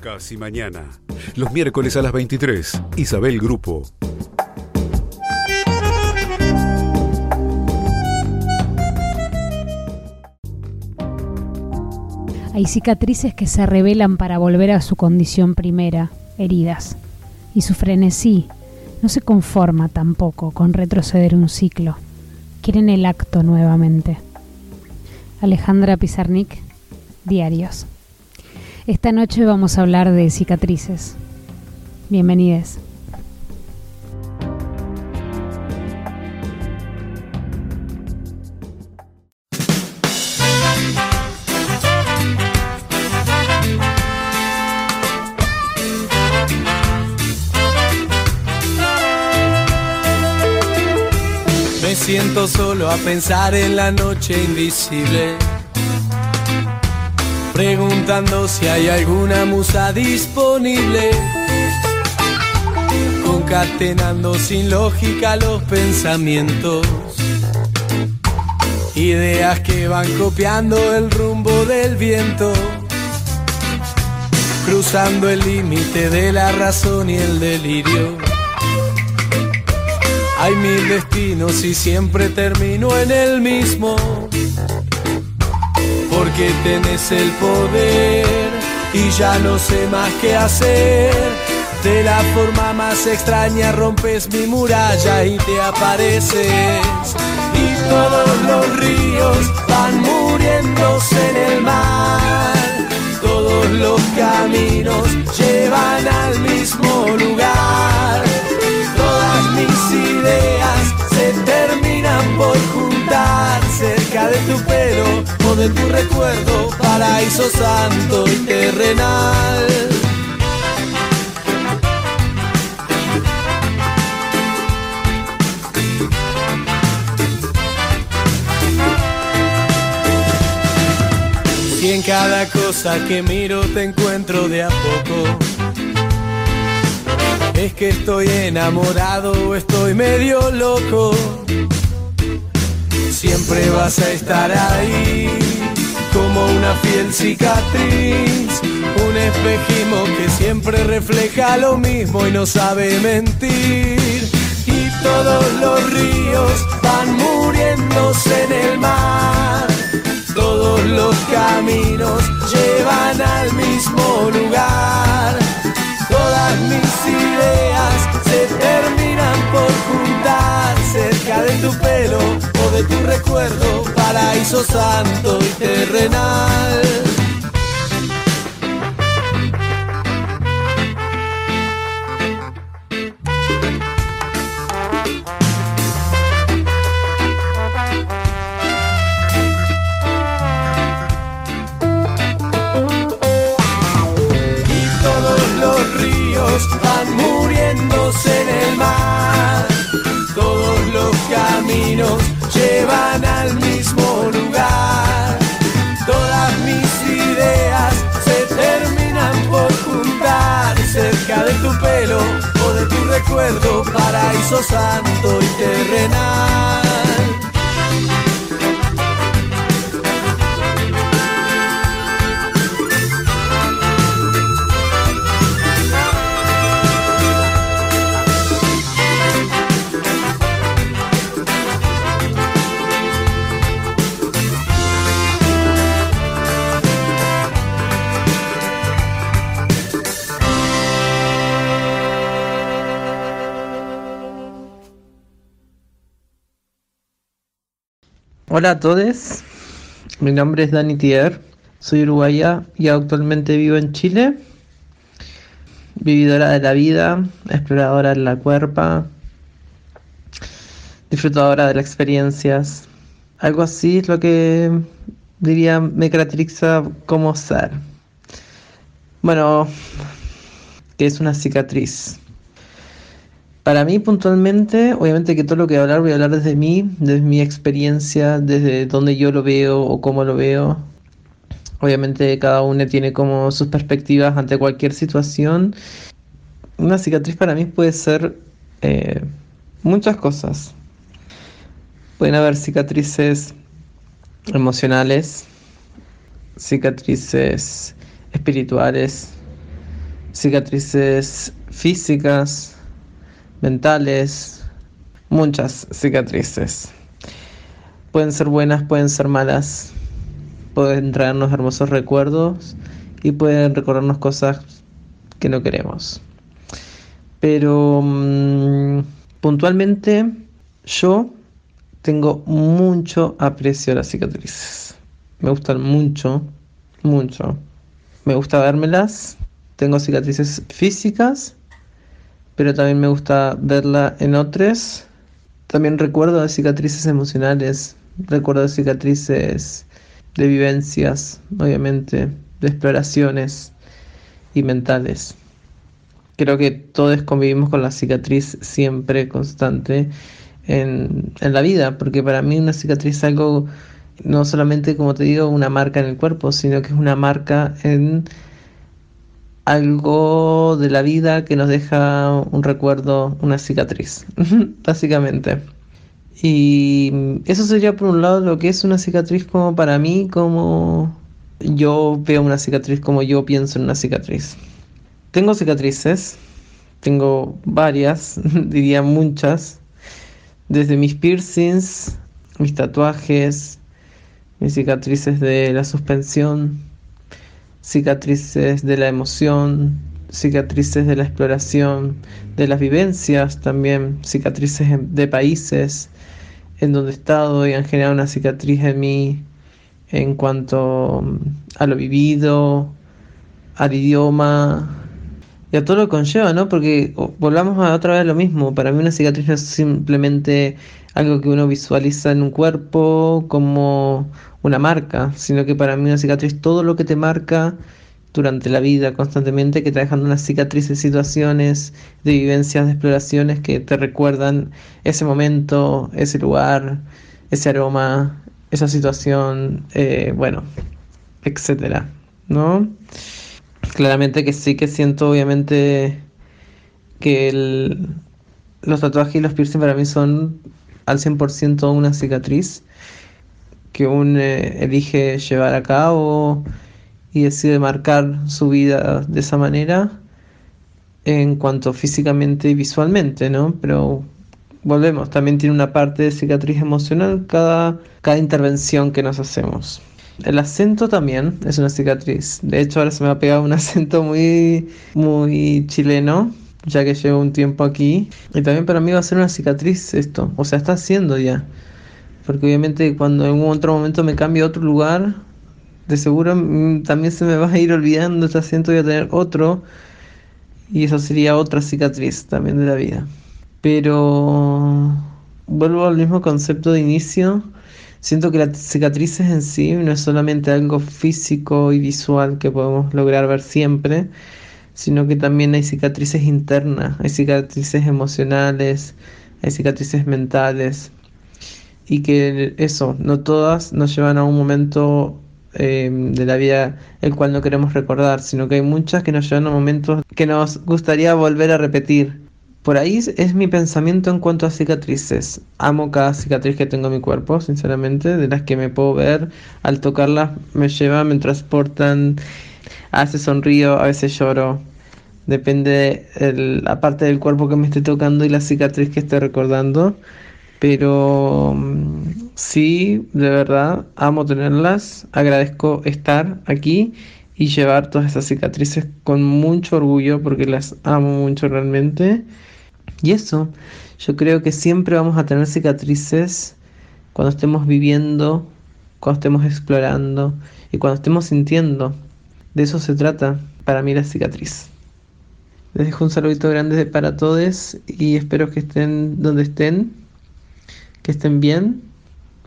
Casi mañana. Los miércoles a las 23. Isabel Grupo. Hay cicatrices que se revelan para volver a su condición primera, heridas. Y su frenesí no se conforma tampoco con retroceder un ciclo. Quieren el acto nuevamente. Alejandra Pizarnik, Diarios. Esta noche vamos a hablar de cicatrices. Bienvenidos. Me siento solo a pensar en la noche invisible. Preguntando si hay alguna musa disponible. Concatenando sin lógica los pensamientos. Ideas que van copiando el rumbo del viento. Cruzando el límite de la razón y el delirio. Hay mil destinos y siempre termino en el mismo. Porque tenés el poder y ya no sé más qué hacer. De la forma más extraña rompes mi muralla y te apareces. Y todos los ríos van muriéndose en el mar. Todos los caminos llevan al mismo lugar. Todas mis ideas se terminan por juntar de tu pelo o de tu recuerdo, paraíso santo y terrenal. Y en cada cosa que miro te encuentro de a poco. Es que estoy enamorado estoy medio loco. Siempre vas a estar ahí, como una fiel cicatriz. Un espejismo que siempre refleja lo mismo y no sabe mentir. Y todos los ríos van muriéndose en el mar. Todos los caminos llevan al mismo lugar. Todas mis ideas se terminan por juntar cerca de tu pelo de tu recuerdo, paraíso santo y terrenal. Todos los ríos van muriéndose en el mar. Todos los caminos llevan al mismo lugar. Todas mis ideas se terminan por juntar cerca de tu pelo o de tu recuerdo, paraíso santo y terrenal. Hola a todos, mi nombre es Dani Tier, soy uruguaya y actualmente vivo en Chile. Vividora de la vida, exploradora de la cuerpa, disfrutadora de las experiencias. Algo así es lo que diría me caracteriza como ser. Bueno, que es una cicatriz. Para mí puntualmente, obviamente que todo lo que voy a hablar voy a hablar desde mí, desde mi experiencia, desde donde yo lo veo o cómo lo veo. Obviamente cada uno tiene como sus perspectivas ante cualquier situación. Una cicatriz para mí puede ser eh, muchas cosas. Pueden haber cicatrices emocionales, cicatrices espirituales, cicatrices físicas, mentales, muchas cicatrices. Pueden ser buenas, pueden ser malas, pueden traernos hermosos recuerdos y pueden recordarnos cosas que no queremos. Pero mm, puntualmente yo tengo mucho aprecio a las cicatrices. Me gustan mucho, mucho. Me gusta vérmelas. Tengo cicatrices físicas, pero también me gusta verla en otros. También recuerdo de cicatrices emocionales, recuerdo de cicatrices de vivencias, obviamente, de exploraciones y mentales. Creo que todos convivimos con la cicatriz siempre constante en, en la vida, porque para mí una cicatriz es algo no solamente, como te digo, una marca en el cuerpo, sino que es una marca en algo de la vida que nos deja un recuerdo, una cicatriz, básicamente. Y eso sería por un lado lo que es una cicatriz como para mí, como yo veo una cicatriz, como yo pienso en una cicatriz. Tengo cicatrices, tengo varias, diría muchas, desde mis piercings, mis tatuajes, mis cicatrices de la suspensión, cicatrices de la emoción, cicatrices de la exploración, de las vivencias también, cicatrices de países en donde he estado y han generado una cicatriz en mí en cuanto mm, a lo vivido, al idioma y a todo lo conlleva, ¿no? Porque volvamos a otra vez lo mismo, para mí una cicatriz no es simplemente algo que uno visualiza en un cuerpo como una marca, sino que para mí una cicatriz todo lo que te marca durante la vida constantemente, que te dejando una cicatriz de situaciones, de vivencias, de exploraciones que te recuerdan ese momento, ese lugar, ese aroma, esa situación, eh, bueno, etcétera, ¿no? Claramente que sí que siento obviamente que los tatuajes y los piercing para mí son al 100% una cicatriz que uno eh, elige llevar a cabo y decide marcar su vida de esa manera en cuanto físicamente y visualmente, ¿no? Pero volvemos, también tiene una parte de cicatriz emocional cada, cada intervención que nos hacemos. El acento también es una cicatriz. De hecho, ahora se me ha pegado un acento muy, muy chileno, ya que llevo un tiempo aquí. Y también para mí va a ser una cicatriz esto. O sea, está haciendo ya. Porque obviamente cuando en otro momento me cambie a otro lugar, de seguro mm, también se me va a ir olvidando este acento y voy a tener otro. Y eso sería otra cicatriz también de la vida. Pero vuelvo al mismo concepto de inicio. Siento que las cicatrices en sí no es solamente algo físico y visual que podemos lograr ver siempre, sino que también hay cicatrices internas, hay cicatrices emocionales, hay cicatrices mentales, y que eso, no todas nos llevan a un momento em, de la vida el cual no queremos recordar, sino que hay muchas que nos llevan a momentos que nos gustaría volver a repetir. Por ahí es mi pensamiento en cuanto a cicatrices. Amo cada cicatriz que tengo en mi cuerpo, sinceramente, de las que me puedo ver. Al tocarlas me llevan, me transportan. A veces sonrío, a veces lloro. Depende de la parte del cuerpo que me esté tocando y la cicatriz que esté recordando. Pero mm, sí, de verdad, amo tenerlas. Agradezco estar aquí y llevar todas esas cicatrices con mucho orgullo porque las amo mucho realmente. Y eso, yo creo que siempre vamos a tener cicatrices cuando estemos viviendo, cuando estemos explorando y cuando estemos sintiendo. De eso se trata para mí la cicatriz. Les dejo un saludito grande para todos y espero que estén donde estén que estén bien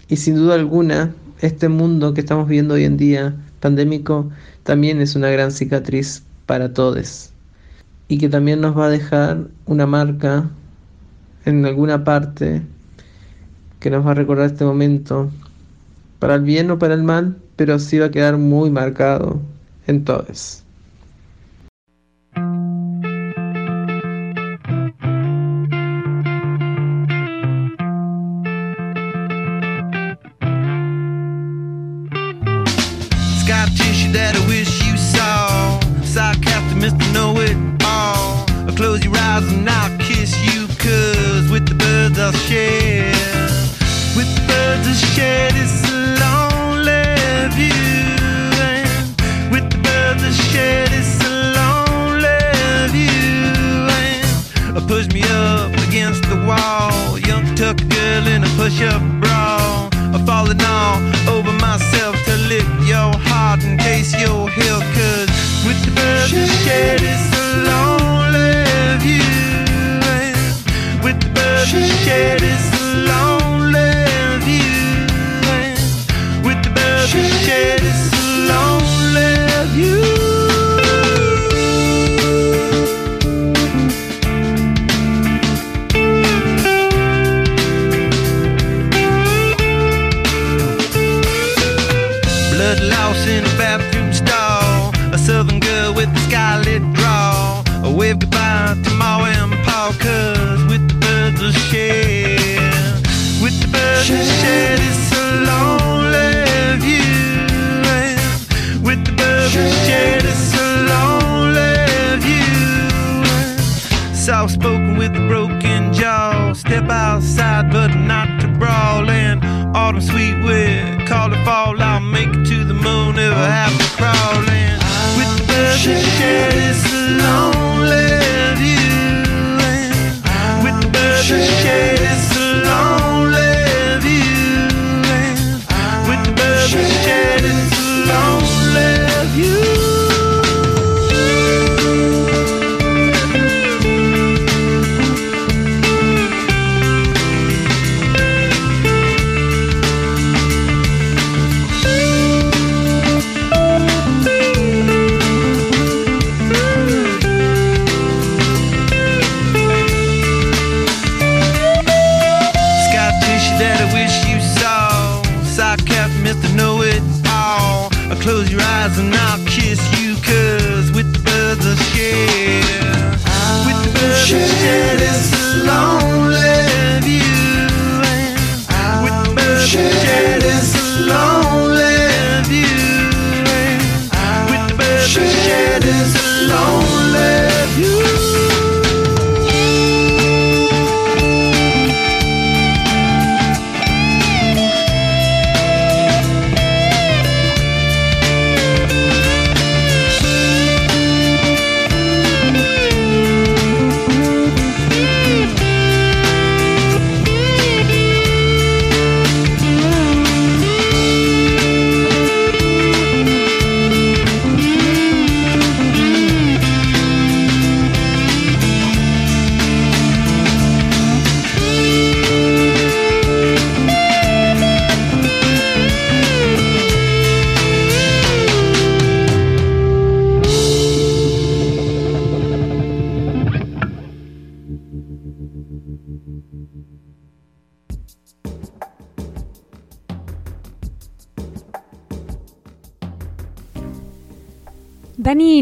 y sin duda alguna este mundo que estamos viendo hoy en día pandémico también es una gran cicatriz para todos y que también nos va a dejar una marca en alguna parte que nos va a recordar este momento para el bien o para el mal, pero sí va a quedar muy marcado en todos. of share with birds of share, is a lonely view and with birds of share, is a lonely view and push me up against the wall. Young tuck girl in a push-up bra. I'm falling all over myself to lift your heart in case you're here cause with the birds of share, is a lonely shed, it's a lonely view. With the birds and shed, it's a lonely view. Blood loss in a bathroom stall. A southern girl with a draw. A wave goodbye to Ma and Pa, cause birds of. With the birds of shed, it's a lonely view. And with the birds shed, it's a lonely view. Soft spoken with a broken jaw. Step outside, but not to brawl. And autumn sweet with call it fall. I'll make it to the moon if I have to crawl. And with the birds shed, it's a lonely view share is alone.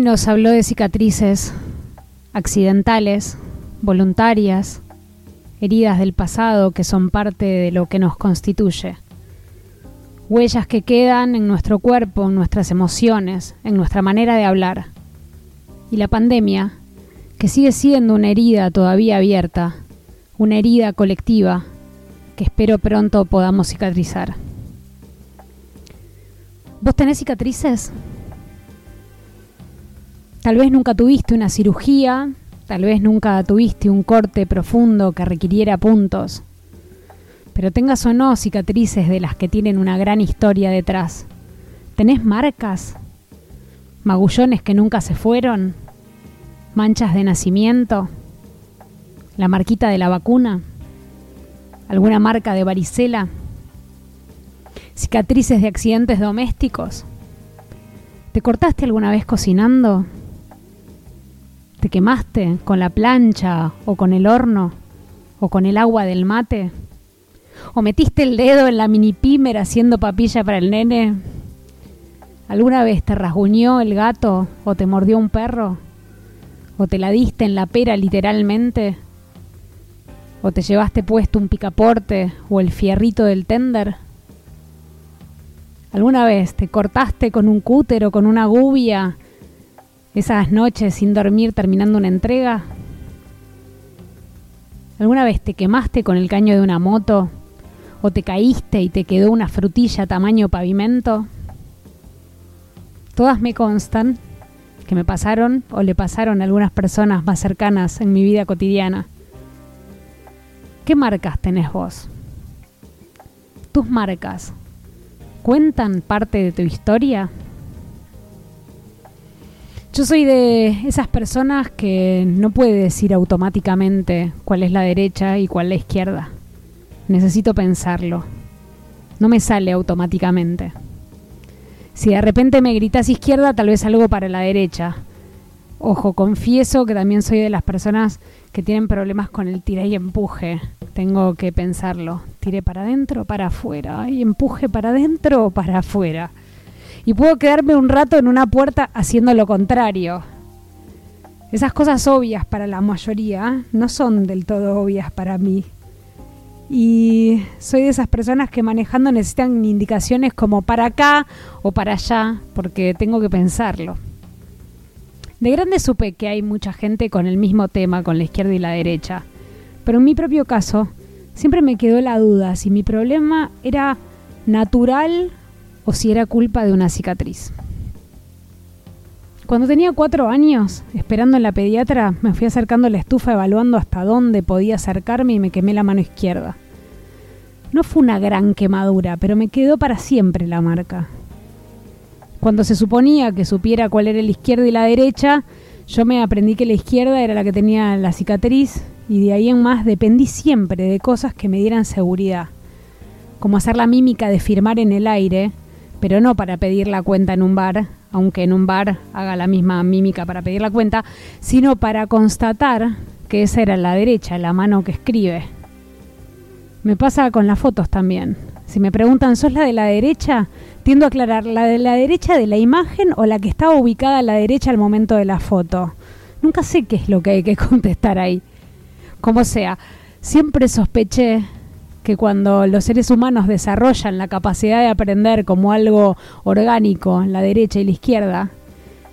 Nos habló de cicatrices accidentales, voluntarias, heridas del pasado que son parte de lo que nos constituye. Huellas que quedan en nuestro cuerpo, en nuestras emociones, en nuestra manera de hablar. Y la pandemia, que sigue siendo una herida todavía abierta, una herida colectiva que espero pronto podamos cicatrizar. ¿Vos tenés cicatrices? Tal vez nunca tuviste una cirugía, tal vez nunca tuviste un corte profundo que requiriera puntos, pero tengas o no cicatrices de las que tienen una gran historia detrás. ¿Tenés marcas? ¿Magullones que nunca se fueron? ¿Manchas de nacimiento? ¿La marquita de la vacuna? ¿Alguna marca de varicela? ¿Cicatrices de accidentes domésticos? ¿Te cortaste alguna vez cocinando? ¿Te quemaste con la plancha o con el horno o con el agua del mate? ¿O metiste el dedo en la mini pimer haciendo papilla para el nene? ¿Alguna vez te rasguñó el gato o te mordió un perro? ¿O te la diste en la pera literalmente? ¿O te llevaste puesto un picaporte o el fierrito del tender? ¿Alguna vez te cortaste con un cúter o con una gubia esas noches sin dormir terminando una entrega? ¿Alguna vez te quemaste con el caño de una moto? ¿O te caíste y te quedó una frutilla tamaño pavimento? Todas me constan que me pasaron o le pasaron a algunas personas más cercanas en mi vida cotidiana. ¿Qué marcas tenés vos? ¿Tus marcas cuentan parte de tu historia? Yo soy de esas personas que no puede decir automáticamente cuál es la derecha y cuál la izquierda. Necesito pensarlo. No me sale automáticamente. Si de repente me gritas izquierda, tal vez algo para la derecha. Ojo, confieso que también soy de las personas que tienen problemas con el tira y empuje. Tengo que pensarlo. Tire para adentro para afuera. Y empuje para adentro o para afuera. Y puedo quedarme un rato en una puerta haciendo lo contrario. Esas cosas obvias para la mayoría no son del todo obvias para mí. Y soy de esas personas que manejando necesitan indicaciones como para acá o para allá, porque tengo que pensarlo. De grande supe que hay mucha gente con el mismo tema, con la izquierda y la derecha. Pero en mi propio caso, siempre me quedó la duda si mi problema era natural o si era culpa de una cicatriz. Cuando tenía cuatro años, esperando en la pediatra, me fui acercando a la estufa evaluando hasta dónde podía acercarme y me quemé la mano izquierda. No fue una gran quemadura, pero me quedó para siempre la marca. Cuando se suponía que supiera cuál era la izquierda y la derecha, yo me aprendí que la izquierda era la que tenía la cicatriz y de ahí en más dependí siempre de cosas que me dieran seguridad, como hacer la mímica de firmar en el aire, pero no para pedir la cuenta en un bar, aunque en un bar haga la misma mímica para pedir la cuenta, sino para constatar que esa era la derecha, la mano que escribe. Me pasa con las fotos también. Si me preguntan, ¿sos la de la derecha? Tiendo a aclarar, ¿la de la derecha de la imagen o la que estaba ubicada a la derecha al momento de la foto? Nunca sé qué es lo que hay que contestar ahí. Como sea, siempre sospeché que cuando los seres humanos desarrollan la capacidad de aprender como algo orgánico, la derecha y la izquierda,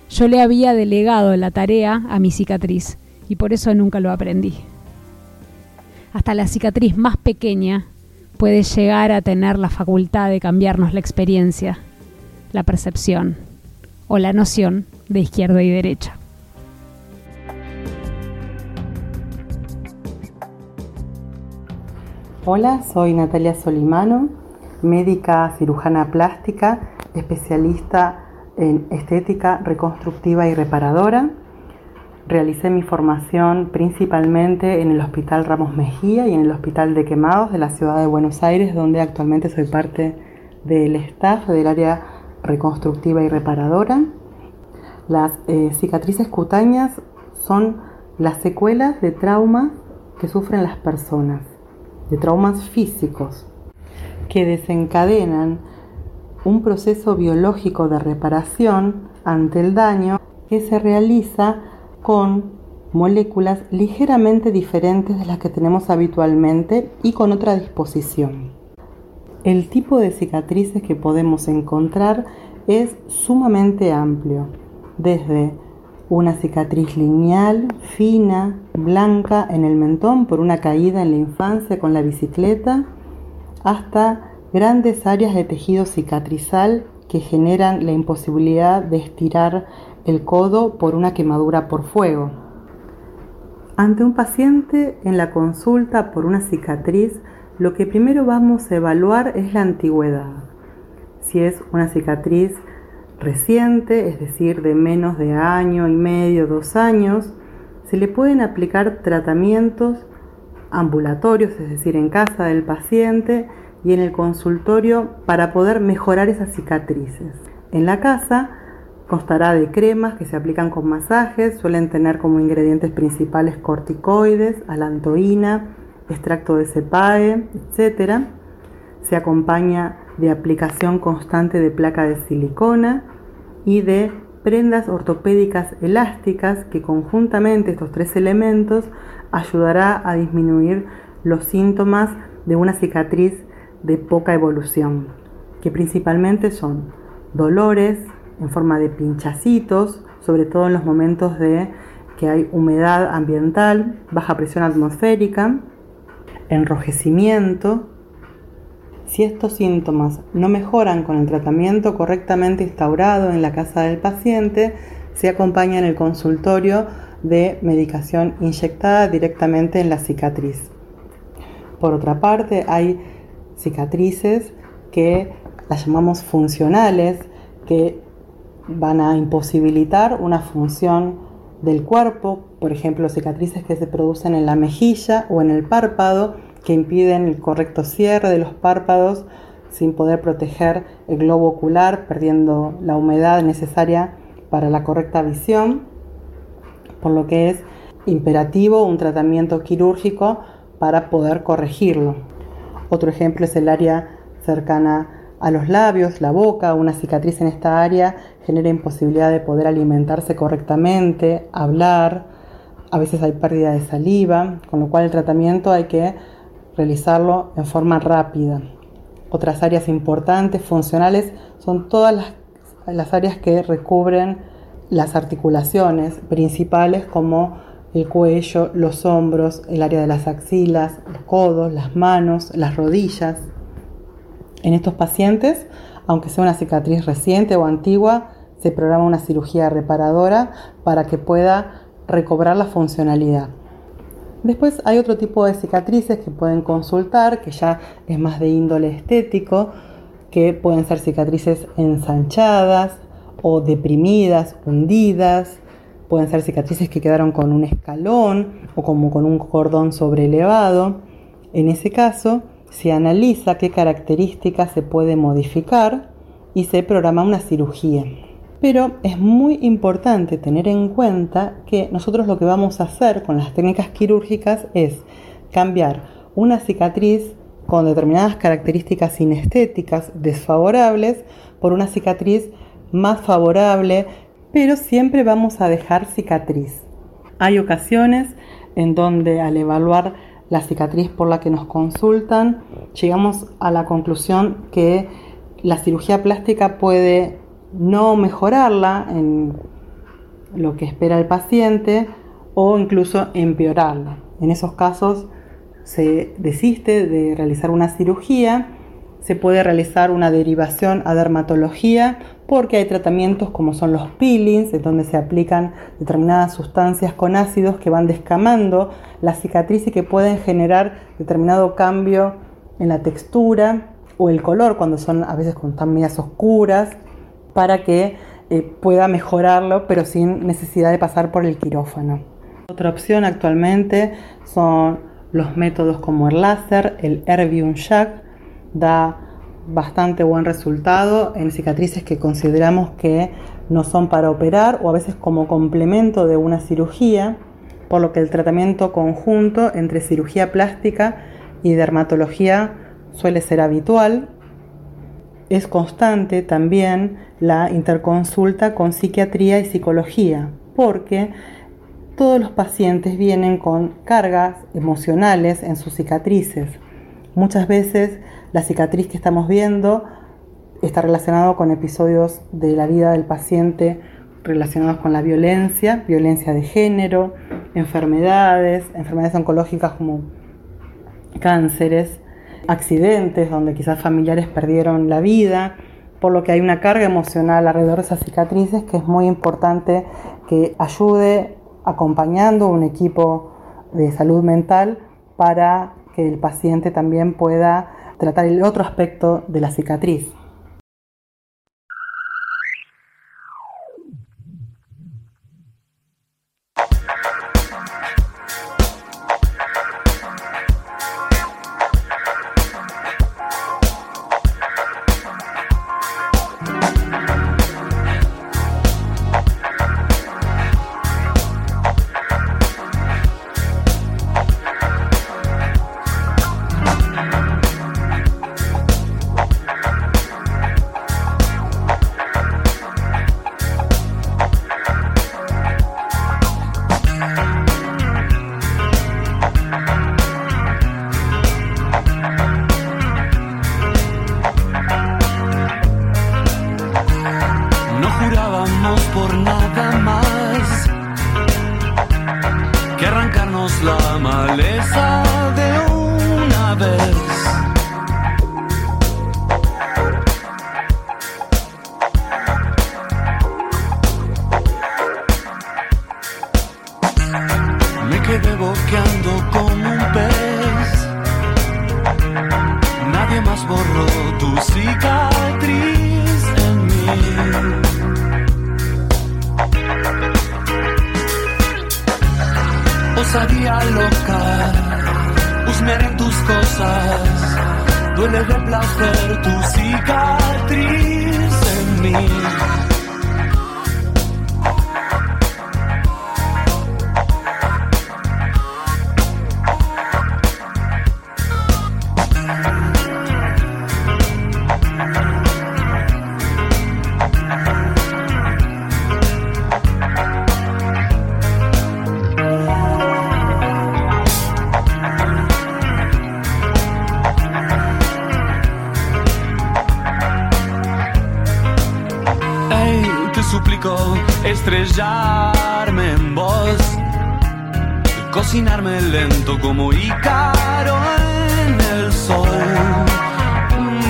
yo le había delegado la tarea a mi cicatriz y por eso nunca lo aprendí. Hasta la cicatriz más pequeña puede llegar a tener la facultad de cambiarnos la experiencia, la percepción o la noción de izquierda y derecha. Hola, soy Natalia Solimano, médica cirujana plástica, especialista en estética reconstructiva y reparadora. Realicé mi formación principalmente en el Hospital Ramos Mejía y en el Hospital de Quemados de la ciudad de Buenos Aires, donde actualmente soy parte del staff del área reconstructiva y reparadora. Las eh, cicatrices cutáneas son las secuelas de traumas que sufren las personas de traumas físicos que desencadenan un proceso biológico de reparación ante el daño que se realiza con moléculas ligeramente diferentes de las que tenemos habitualmente y con otra disposición. El tipo de cicatrices que podemos encontrar es sumamente amplio, desde una cicatriz lineal, fina, blanca en el mentón por una caída en la infancia con la bicicleta, hasta grandes áreas de tejido cicatrizal que generan la imposibilidad de estirar el codo por una quemadura por fuego. Ante un paciente en la consulta por una cicatriz, lo que primero vamos a evaluar es la antigüedad. Si es una cicatriz reciente, es decir, de menos de año y medio, dos años, se le pueden aplicar tratamientos ambulatorios, es decir, en casa del paciente y en el consultorio para poder mejorar esas cicatrices. En la casa constará de cremas que se aplican con masajes, suelen tener como ingredientes principales corticoides, alantoína, extracto de cepae, etc. Se acompaña de aplicación constante de placa de silicona y de prendas ortopédicas elásticas que conjuntamente estos tres elementos ayudará a disminuir los síntomas de una cicatriz de poca evolución, que principalmente son dolores en forma de pinchacitos, sobre todo en los momentos de que hay humedad ambiental, baja presión atmosférica, enrojecimiento, si estos síntomas no mejoran con el tratamiento correctamente instaurado en la casa del paciente, se acompaña en el consultorio de medicación inyectada directamente en la cicatriz. Por otra parte, hay cicatrices que las llamamos funcionales, que van a imposibilitar una función del cuerpo, por ejemplo, cicatrices que se producen en la mejilla o en el párpado, que impiden el correcto cierre de los párpados sin poder proteger el globo ocular, perdiendo la humedad necesaria para la correcta visión, por lo que es imperativo un tratamiento quirúrgico para poder corregirlo. Otro ejemplo es el área cercana a los labios, la boca, una cicatriz en esta área genera imposibilidad de poder alimentarse correctamente, hablar, a veces hay pérdida de saliva, con lo cual el tratamiento hay que realizarlo en forma rápida. Otras áreas importantes, funcionales, son todas las, las áreas que recubren las articulaciones principales como el cuello, los hombros, el área de las axilas, los codos, las manos, las rodillas. En estos pacientes, aunque sea una cicatriz reciente o antigua, se programa una cirugía reparadora para que pueda recobrar la funcionalidad. Después hay otro tipo de cicatrices que pueden consultar, que ya es más de índole estético, que pueden ser cicatrices ensanchadas o deprimidas, hundidas, pueden ser cicatrices que quedaron con un escalón o como con un cordón sobrelevado. En ese caso, se analiza qué características se puede modificar y se programa una cirugía. Pero es muy importante tener en cuenta que nosotros lo que vamos a hacer con las técnicas quirúrgicas es cambiar una cicatriz con determinadas características sinestéticas desfavorables por una cicatriz más favorable, pero siempre vamos a dejar cicatriz. Hay ocasiones en donde al evaluar la cicatriz por la que nos consultan, llegamos a la conclusión que la cirugía plástica puede no mejorarla en lo que espera el paciente o incluso empeorarla. En esos casos se desiste de realizar una cirugía, se puede realizar una derivación a dermatología porque hay tratamientos como son los peelings, en donde se aplican determinadas sustancias con ácidos que van descamando la cicatriz y que pueden generar determinado cambio en la textura o el color cuando son a veces con tan medias oscuras para que eh, pueda mejorarlo pero sin necesidad de pasar por el quirófano. Otra opción actualmente son los métodos como el láser, el Erbium Jack, da bastante buen resultado en cicatrices que consideramos que no son para operar o a veces como complemento de una cirugía, por lo que el tratamiento conjunto entre cirugía plástica y dermatología suele ser habitual. Es constante también la interconsulta con psiquiatría y psicología, porque todos los pacientes vienen con cargas emocionales en sus cicatrices. Muchas veces la cicatriz que estamos viendo está relacionado con episodios de la vida del paciente relacionados con la violencia, violencia de género, enfermedades, enfermedades oncológicas como cánceres, accidentes donde quizás familiares perdieron la vida, por lo que hay una carga emocional alrededor de esas cicatrices que es muy importante que ayude acompañando un equipo de salud mental para que el paciente también pueda tratar el otro aspecto de la cicatriz. Estrellarme en vos, cocinarme lento como Ícaro en el sol.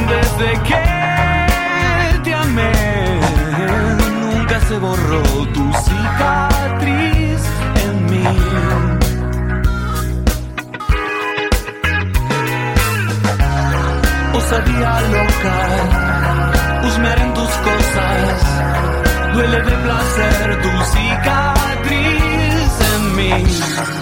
Desde que te amé, nunca se borró tu cicatriz en mí. Osadía loca, husmear en tus cosas duele de placer tu cicatriz en mí.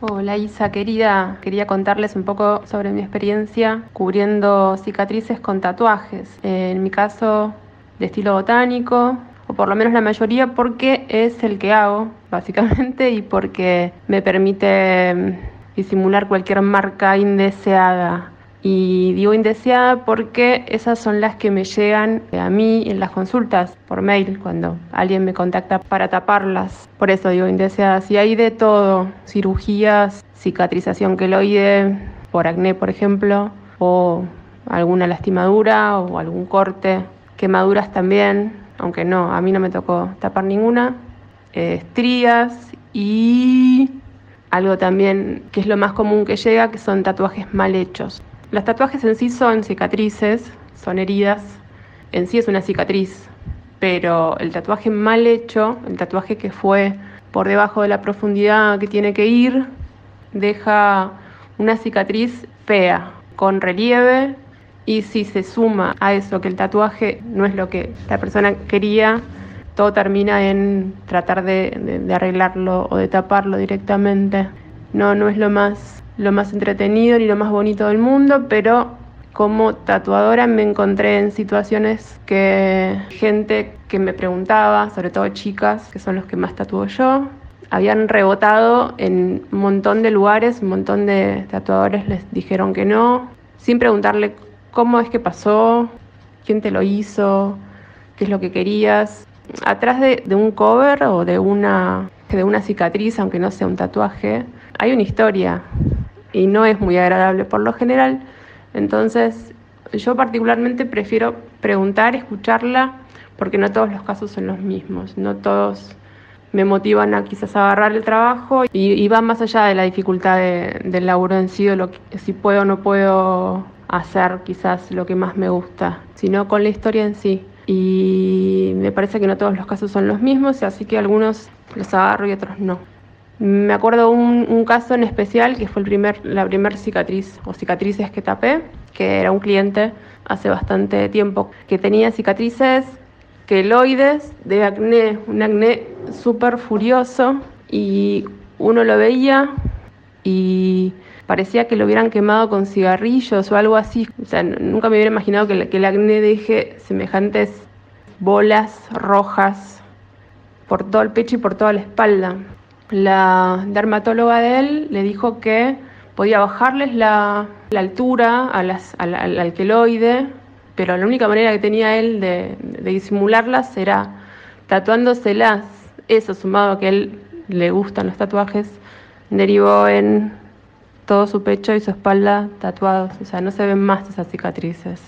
Hola Isa, querida, quería contarles un poco sobre mi experiencia cubriendo cicatrices con tatuajes. En mi caso, de estilo botánico, o por lo menos la mayoría porque es el que hago, básicamente, y porque me permite mm, disimular cualquier marca indeseada y digo indeseada porque esas son las que me llegan a mí en las consultas por mail cuando alguien me contacta para taparlas. Por eso digo indeseadas. Y hay de todo, cirugías, cicatrización queloide por acné, por ejemplo, o alguna lastimadura o algún corte, quemaduras también, aunque no, a mí no me tocó tapar ninguna, estrías y algo también que es lo más común que llega, que son tatuajes mal hechos. Los tatuajes en sí son cicatrices, son heridas, en sí es una cicatriz, pero el tatuaje mal hecho, el tatuaje que fue por debajo de la profundidad que tiene que ir, deja una cicatriz fea, con relieve, y si se suma a eso que el tatuaje no es lo que la persona quería, todo termina en tratar de, arreglarlo o de taparlo directamente. No, no es lo más lo más entretenido ni lo más bonito del mundo, pero como tatuadora me encontré en situaciones que gente que me preguntaba, sobre todo chicas, que son los que más tatúo yo, habían rebotado en un montón de lugares, un montón de tatuadores les dijeron que no, sin preguntarle cómo es que pasó, quién te lo hizo, qué es lo que querías. Atrás de, de un cover o de una, de una cicatriz, aunque no sea un tatuaje, hay una historia, y no es muy agradable por lo general. Entonces, yo particularmente prefiero preguntar, escucharla, porque no todos los casos son los mismos, no todos me motivan a quizás agarrar el trabajo y, y van más allá de la dificultad de- del laburo en sí, lo que, si puedo o no puedo hacer quizás lo que más me gusta, sino con la historia en sí. Y me parece que no todos los casos son los mismos, así que algunos los agarro y otros no. Me acuerdo un, un caso en especial que fue el primer, la primera cicatriz o cicatrices que tapé, que era un cliente hace bastante tiempo que tenía cicatrices queloides de acné, un acné súper furioso y uno lo veía y parecía que lo hubieran quemado con cigarrillos o algo así. O sea, nunca me hubiera imaginado que, que el acné deje semejantes bolas rojas por todo el pecho y por toda la espalda. La dermatóloga de él le dijo que podía bajarles la, la altura a al, al- al queloide, pero la única manera que tenía él de, de disimularlas era tatuándoselas. Eso, sumado a que él le gustan los tatuajes, derivó en todo su pecho y su espalda tatuados. O sea, no se ven más esas cicatrices.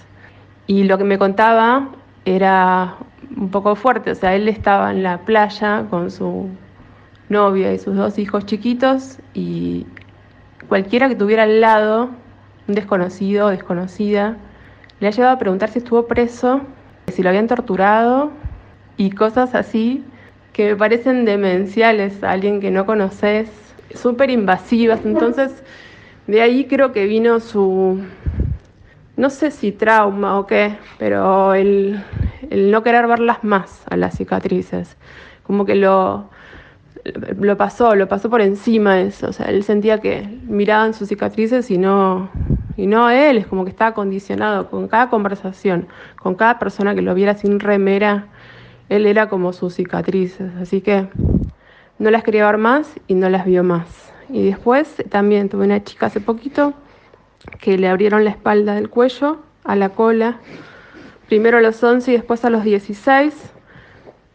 Y lo que me contaba era un poco fuerte. O sea, él estaba en la playa con su novia y sus dos hijos chiquitos y cualquiera que tuviera al lado, un desconocido o desconocida, le ha llevado a preguntar si estuvo preso, si lo habían torturado y cosas así que me parecen demenciales a alguien que no conoces, súper invasivas. Entonces, de ahí creo que vino su, no sé si trauma o qué, pero el, el no querer verlas más a las cicatrices. Como que lo, lo pasó, lo pasó por encima eso. O sea, él sentía que miraban sus cicatrices y no, y no él. Es como que estaba condicionado con cada conversación, con cada persona que lo viera sin remera. Él era como sus cicatrices. Así que no las quería ver más y no las vio más. Y después también tuve una chica hace poquito que le abrieron la espalda del cuello a la cola, primero a los 11 y después a los 16.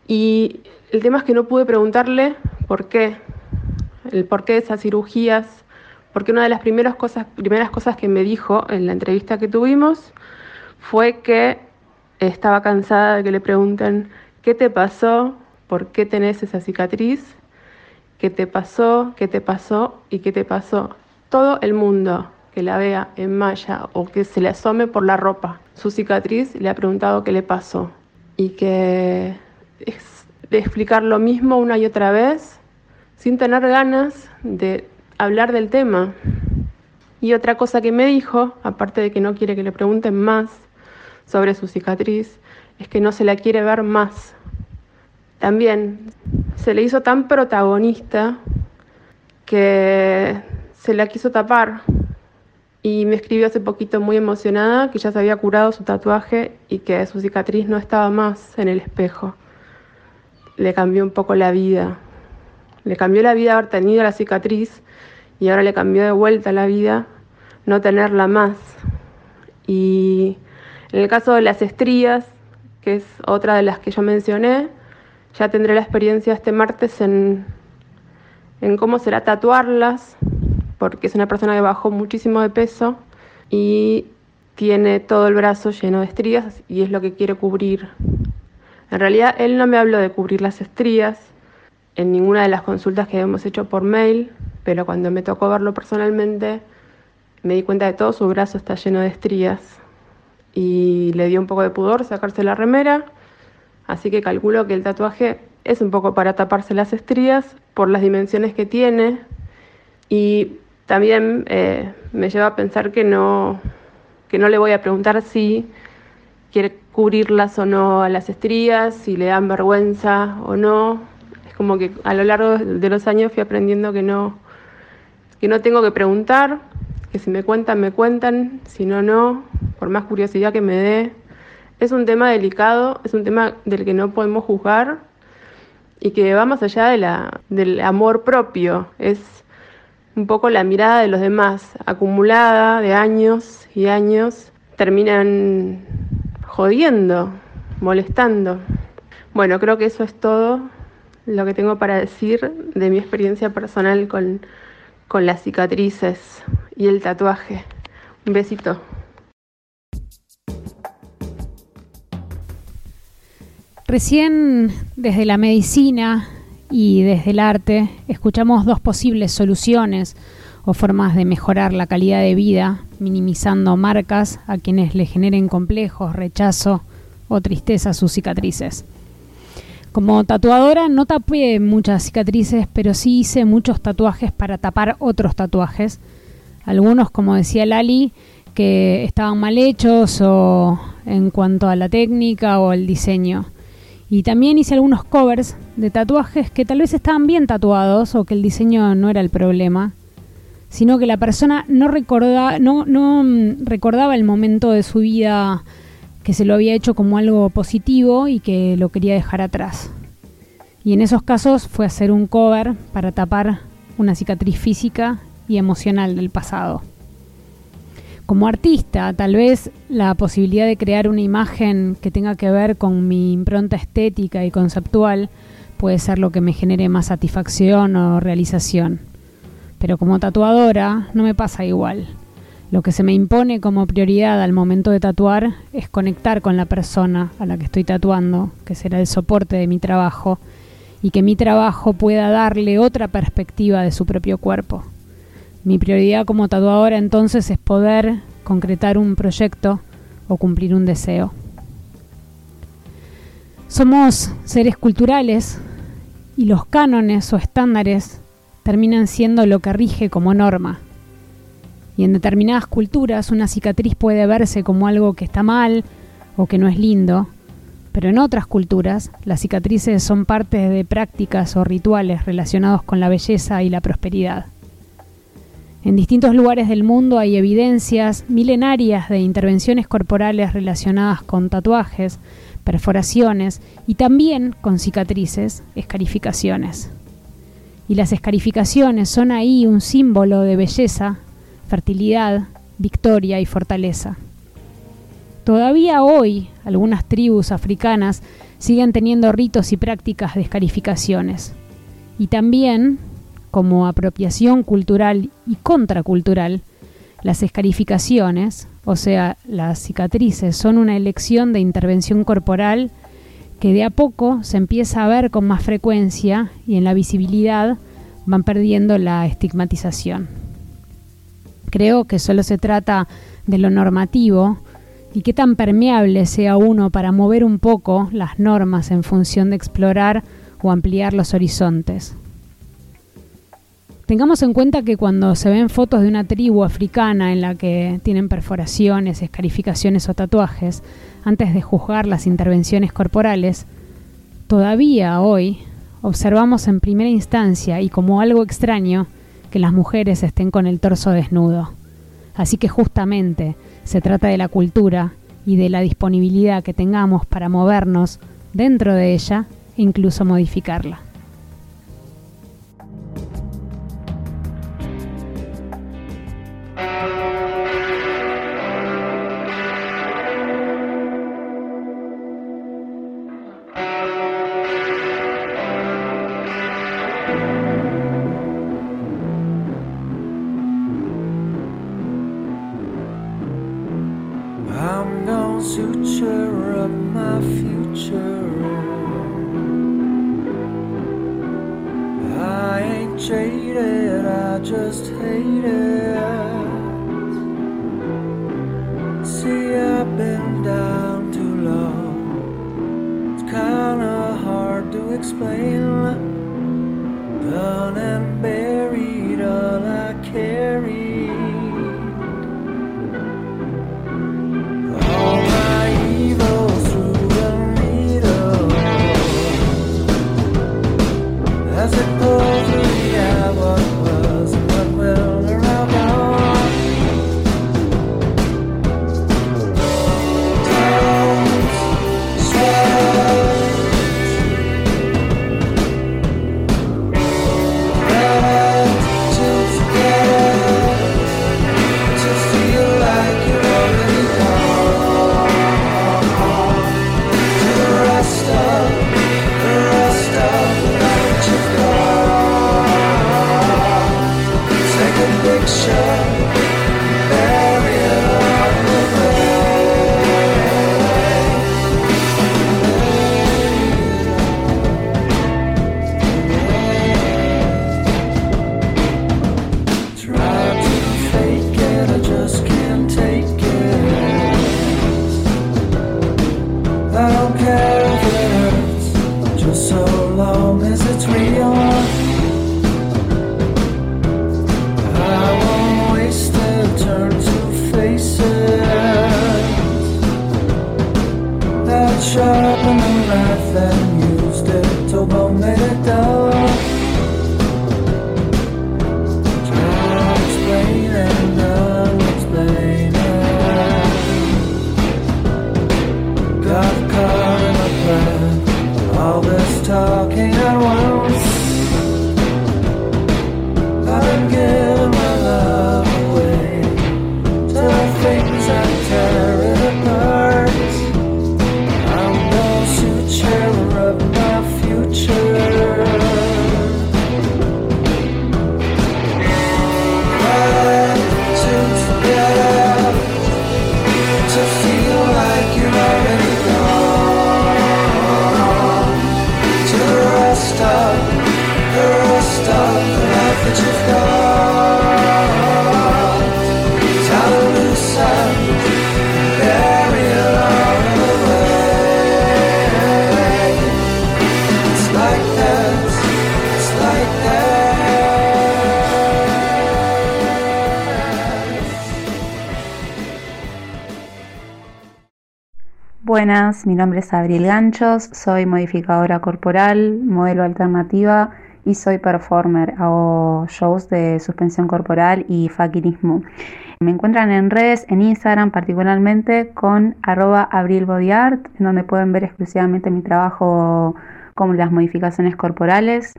Y el tema es que no pude preguntarle por qué, el porqué de esas cirugías, porque una de las primeras cosas, primeras cosas que me dijo en la entrevista que tuvimos fue que estaba cansada de que le pregunten qué te pasó, por qué tenés esa cicatriz, qué te pasó, qué te pasó y qué te pasó. Todo el mundo que la vea en malla o que se le asome por la ropa su cicatriz le ha preguntado qué le pasó. Y que es de explicar lo mismo una y otra vez sin tener ganas de hablar del tema. Y otra cosa que me dijo, aparte de que no quiere que le pregunten más sobre su cicatriz, es que no se la quiere ver más. También se le hizo tan protagonista que se la quiso tapar. Y me escribió hace poquito muy emocionada que ya se había curado su tatuaje y que su cicatriz no estaba más en el espejo. Le cambió un poco la vida. Le cambió la vida haber tenido la cicatriz y ahora le cambió de vuelta la vida no tenerla más. Y en el caso de las estrías, que es otra de las que yo mencioné, ya tendré la experiencia este martes en, en cómo será tatuarlas, porque es una persona que bajó muchísimo de peso y tiene todo el brazo lleno de estrías y es lo que quiere cubrir. En realidad él no me habló de cubrir las estrías en ninguna de las consultas que hemos hecho por mail, pero cuando me tocó verlo personalmente me di cuenta de que todo su brazo está lleno de estrías y le dio un poco de pudor sacarse la remera, así que calculo que el tatuaje es un poco para taparse las estrías por las dimensiones que tiene y también eh, me lleva a pensar que no, que no le voy a preguntar si quiere cubrirlas o no a las estrías, si le dan vergüenza o no. Es como que a lo largo de los años fui aprendiendo que no, que no tengo que preguntar, que si me cuentan, me cuentan, si no, no, por más curiosidad que me dé. Es un tema delicado, es un tema del que no podemos juzgar y que va más allá de la, del amor propio. Es un poco la mirada de los demás, acumulada de años y años, terminan jodiendo, molestando. Bueno, creo que eso es todo lo que tengo para decir de mi experiencia personal con, con las cicatrices y el tatuaje. Un besito. Recién desde la medicina y desde el arte escuchamos dos posibles soluciones o formas de mejorar la calidad de vida, minimizando marcas a quienes le generen complejos, rechazo o tristeza sus cicatrices. Como tatuadora no tapé muchas cicatrices, pero sí hice muchos tatuajes para tapar otros tatuajes. Algunos, como decía Lali, que estaban mal hechos o en cuanto a la técnica o el diseño. Y también hice algunos covers de tatuajes que tal vez estaban bien tatuados o que el diseño no era el problema, sino que la persona no, recordaba, no, no mm, recordaba el momento de su vida que se lo había hecho como algo positivo y que lo quería dejar atrás. Y en esos casos fue hacer un cover para tapar una cicatriz física y emocional del pasado. Como artista, tal vez la posibilidad de crear una imagen que tenga que ver con mi impronta estética y conceptual puede ser lo que me genere más satisfacción o realización. Pero como tatuadora no me pasa igual. Lo que se me impone como prioridad al momento de tatuar es conectar con la persona a la que estoy tatuando, que será el soporte de mi trabajo, y que mi trabajo pueda darle otra perspectiva de su propio cuerpo. Mi prioridad como tatuadora entonces es poder concretar un proyecto o cumplir un deseo. Somos seres culturales y los cánones o estándares terminan siendo lo que rige como norma. Y en determinadas culturas una cicatriz puede verse como algo que está mal o que no es lindo, pero en otras culturas las cicatrices son parte de prácticas o rituales relacionados con la belleza y la prosperidad. En distintos lugares del mundo hay evidencias milenarias de intervenciones corporales relacionadas con tatuajes, perforaciones y también con cicatrices, escarificaciones. Y las escarificaciones son ahí un símbolo de belleza, fertilidad, victoria y fortaleza. Todavía hoy algunas tribus africanas siguen teniendo ritos y prácticas de escarificaciones. Y también como apropiación cultural y contracultural, las escarificaciones, o sea, las cicatrices, son una elección de intervención corporal que de a poco se empieza a ver con más frecuencia y en la visibilidad van perdiendo la estigmatización. Creo que solo se trata de lo normativo y qué tan permeable sea uno para mover un poco las normas en función de explorar o ampliar los horizontes. Tengamos en cuenta que cuando se ven fotos de una tribu africana en la que tienen perforaciones, escarificaciones o tatuajes, antes de juzgar las intervenciones corporales, todavía hoy observamos en primera instancia y como algo extraño que las mujeres estén con el torso desnudo. Así que justamente se trata de la cultura y de la disponibilidad que tengamos para movernos dentro de ella e incluso modificarla. See, I've been down too. It's kinda hard to explain. Done. Mi nombre es Abril Ganchos, soy modificadora corporal, modelo alternativa y soy performer. Hago shows de suspensión corporal y faquinismo. Me encuentran en redes, en Instagram particularmente con arroba abrilbodyart, en donde pueden ver exclusivamente mi trabajo con las modificaciones corporales.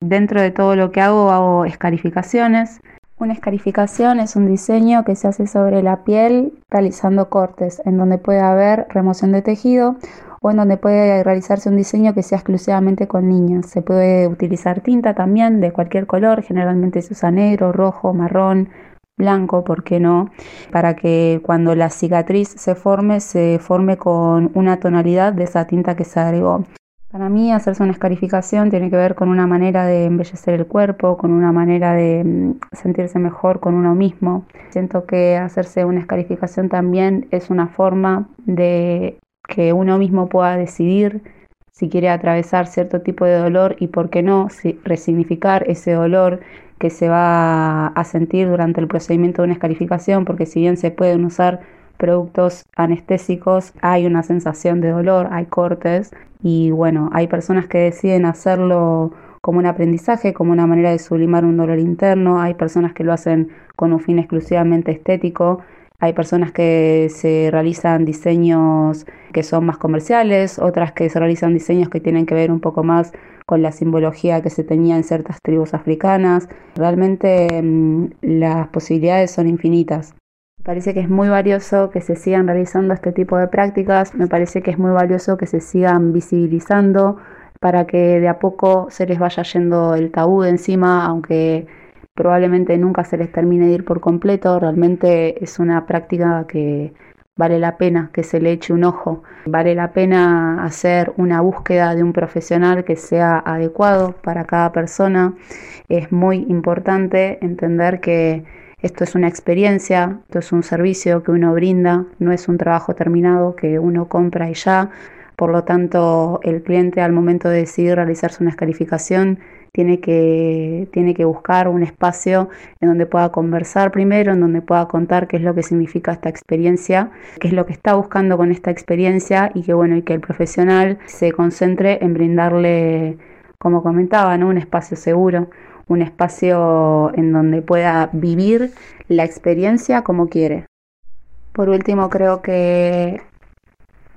Dentro de todo lo que hago, hago escarificaciones. Una escarificación es un diseño que se hace sobre la piel realizando cortes, en donde puede haber remoción de tejido o en donde puede realizarse un diseño que sea exclusivamente con niñas. Se puede utilizar tinta también de cualquier color, generalmente se usa negro, rojo, marrón, blanco, ¿por qué no? Para que cuando la cicatriz se forme, se forme con una tonalidad de esa tinta que se agregó. Para mí hacerse una escarificación tiene que ver con una manera de embellecer el cuerpo, con una manera de mm, sentirse mejor con uno mismo. Siento que hacerse una escarificación también es una forma de que uno mismo pueda decidir si quiere atravesar cierto tipo de dolor y por qué no resignificar ese dolor que se va a sentir durante el procedimiento de una escarificación, porque si bien se pueden usar productos anestésicos hay una sensación de dolor, hay cortes y bueno, hay personas que deciden hacerlo como un aprendizaje, como una manera de sublimar un dolor interno, hay personas que lo hacen con un fin exclusivamente estético, hay personas que se realizan diseños que son más comerciales, otras que se realizan diseños que tienen que ver un poco más con la simbología que se tenía en ciertas tribus africanas. Realmente mm, las posibilidades son infinitas. Me parece que es muy valioso que se sigan realizando este tipo de prácticas, me parece que es muy valioso que se sigan visibilizando para que de a poco se les vaya yendo el tabú de encima, aunque probablemente nunca se les termine de ir por completo, realmente es una práctica que vale la pena que se le eche un ojo, vale la pena hacer una búsqueda de un profesional que sea adecuado para cada persona, es muy importante entender que esto es una experiencia, esto es un servicio que uno brinda, no es un trabajo terminado que uno compra y ya. Por lo tanto, el cliente al momento de decidir realizarse una escalificación tiene que, tiene que buscar un espacio en donde pueda conversar primero, en donde pueda contar qué es lo que significa esta experiencia, qué es lo que está buscando con esta experiencia y que bueno, y que el profesional se concentre en brindarle, como comentaba, ¿no? un espacio seguro, un espacio en donde pueda vivir la experiencia como quiere. Por último, creo que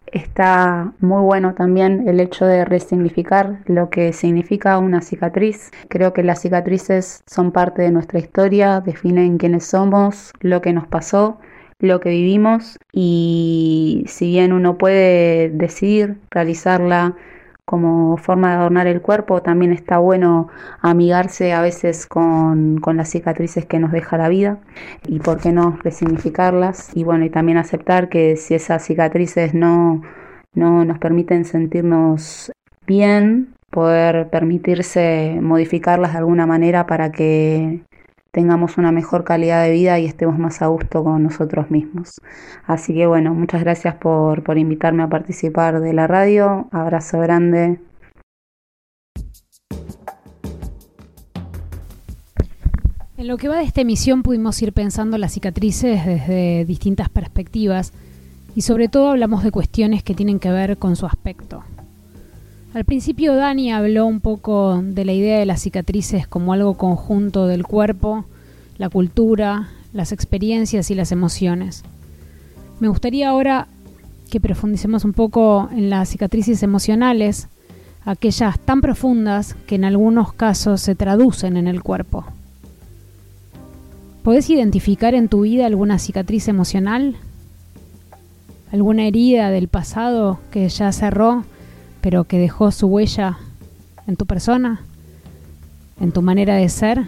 está muy bueno también el hecho de resignificar lo que significa una cicatriz. Creo que las cicatrices son parte de nuestra historia, definen quiénes somos, lo que nos pasó, lo que vivimos y si bien uno puede decidir realizarla como forma de adornar el cuerpo, también está bueno amigarse a veces con, las cicatrices que nos deja la vida y por qué no resignificarlas y bueno, y también aceptar que si esas cicatrices no, no nos permiten sentirnos bien, poder permitirse modificarlas de alguna manera para que tengamos una mejor calidad de vida y estemos más a gusto con nosotros mismos. Así que bueno, muchas gracias por, por invitarme a participar de la radio. Abrazo grande. En lo que va de esta emisión pudimos ir pensando las cicatrices desde distintas perspectivas y sobre todo hablamos de cuestiones que tienen que ver con su aspecto. Al principio Dani habló un poco de la idea de las cicatrices como algo conjunto del cuerpo, la cultura, las experiencias y las emociones. Me gustaría ahora que profundicemos un poco en las cicatrices emocionales, aquellas tan profundas que en algunos casos se traducen en el cuerpo. ¿Podés identificar en tu vida alguna cicatriz emocional? ¿Alguna herida del pasado que ya cerró pero que dejó su huella en tu persona, en tu manera de ser,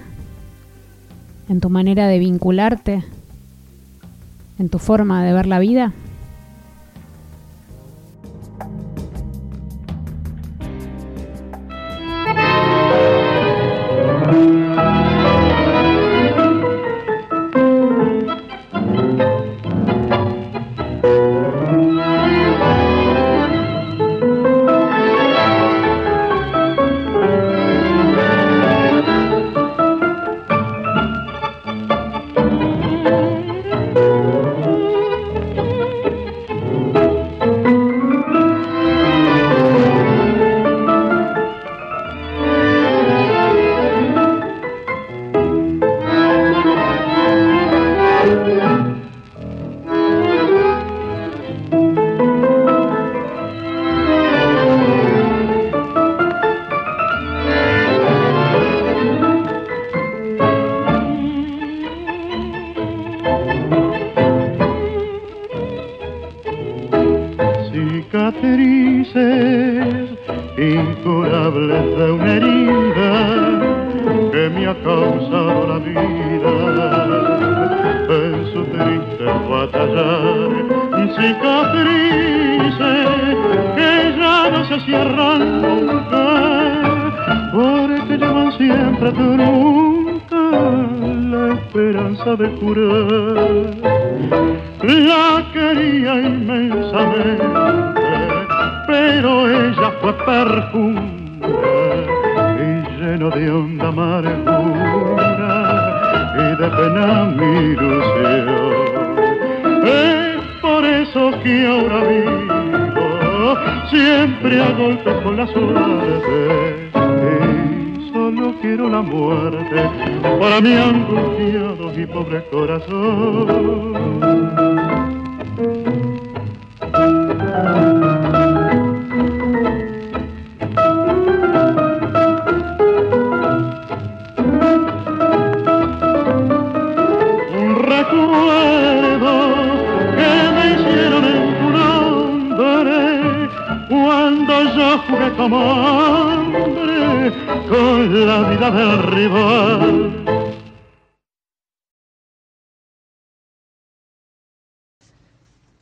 en tu manera de vincularte, en tu forma de ver la vida. Pero ella fue perfumada y lleno de honda amargura y de pena mi ilusión. Es por eso que ahora vivo, siempre a golpes con la suerte. Y solo quiero la muerte para mi angustiado y pobre corazón.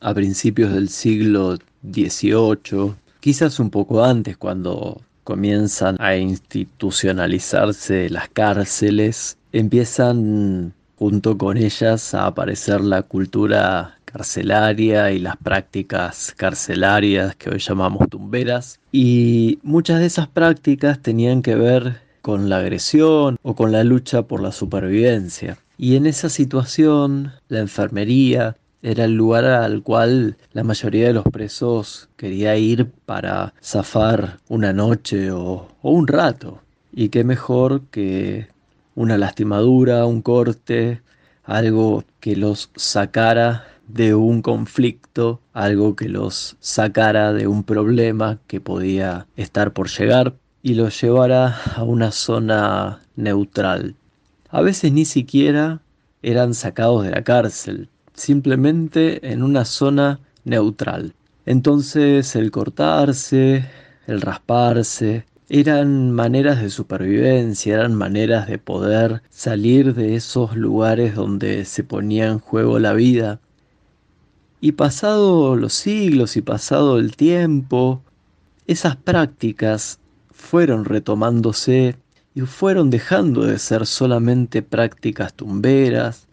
A principios del siglo XVIII, quizás un poco antes, cuando comienzan a institucionalizarse las cárceles, empiezan junto con ellas a aparecer la cultura carcelaria y las prácticas carcelarias que hoy llamamos tumberas. Y muchas de esas prácticas tenían que ver con la agresión o con la lucha por la supervivencia. Y en esa situación, la enfermería era el lugar al cual la mayoría de los presos quería ir para zafar una noche o, un rato. Y qué mejor que una lastimadura, un corte, algo que los sacara de un conflicto, algo que los sacara de un problema que podía estar por llegar y los llevara a una zona neutral. A veces ni siquiera eran sacados de la cárcel, simplemente en una zona neutral. Entonces el cortarse, el rasparse, eran maneras de supervivencia, eran maneras de poder salir de esos lugares donde se ponía en juego la vida y pasado los siglos y pasado el tiempo, esas prácticas fueron retomándose y fueron dejando de ser solamente prácticas tumberas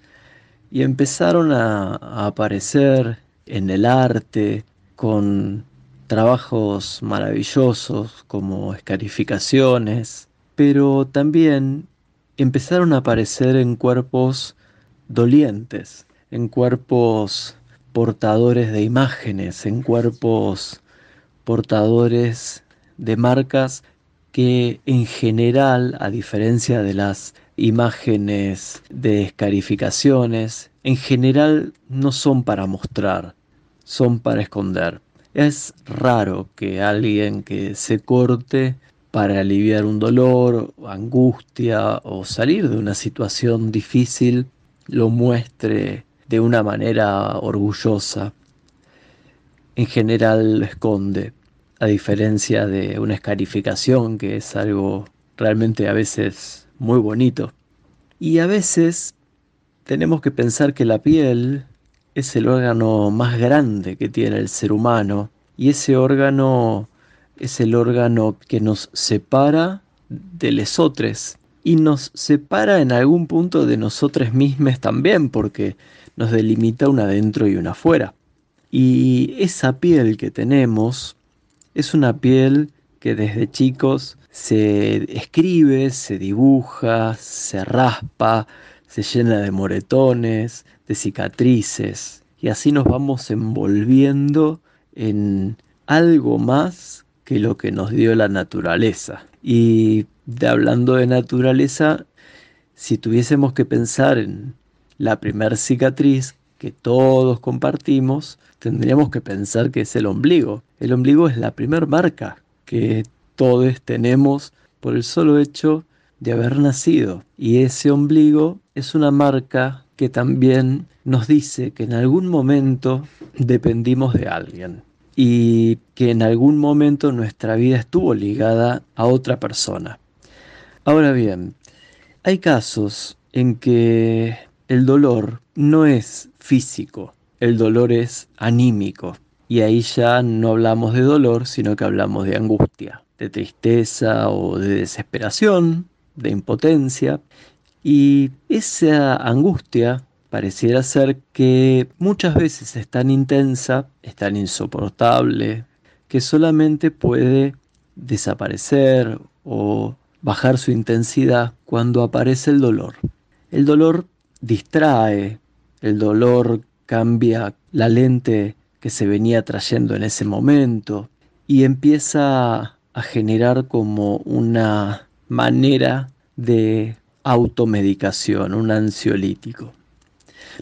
y empezaron a, aparecer en el arte con trabajos maravillosos como escarificaciones, pero también empezaron a aparecer en cuerpos dolientes, en cuerpos portadores de imágenes, en cuerpos portadores de marcas que en general, a diferencia de las imágenes de escarificaciones, en general no son para mostrar, son para esconder. Es raro que alguien que se corte para aliviar un dolor, angustia o salir de una situación difícil lo muestre de una manera orgullosa. En general lo esconde, a diferencia de una escarificación que es algo realmente a veces muy bonito. Y a veces tenemos que pensar que la piel es el órgano más grande que tiene el ser humano y ese órgano es el órgano que nos separa de lesotres y nos separa en algún punto de nosotros mismos también porque nos delimita una adentro y una afuera. Y esa piel que tenemos es una piel que desde chicos se escribe, se dibuja, se raspa, se llena de moretones, de cicatrices, y así nos vamos envolviendo en algo más que lo que nos dio la naturaleza. Y hablando de naturaleza, si tuviésemos que pensar en la primer cicatriz que todos compartimos, tendríamos que pensar que es el ombligo. El ombligo es la primer marca que todos tenemos por el solo hecho de haber nacido. Y ese ombligo es una marca que también nos dice que en algún momento dependimos de alguien y que en algún momento nuestra vida estuvo ligada a otra persona. Ahora bien, hay casos en que el dolor no es físico, el dolor es anímico. Y ahí ya no hablamos de dolor, sino que hablamos de angustia, de tristeza o de desesperación, de impotencia. Y esa angustia pareciera ser que muchas veces es tan intensa, es tan insoportable, que solamente puede desaparecer o bajar su intensidad cuando aparece el dolor. El dolor distrae, el dolor cambia la lente que se venía trayendo en ese momento y empieza a generar como una manera de automedicación, un ansiolítico.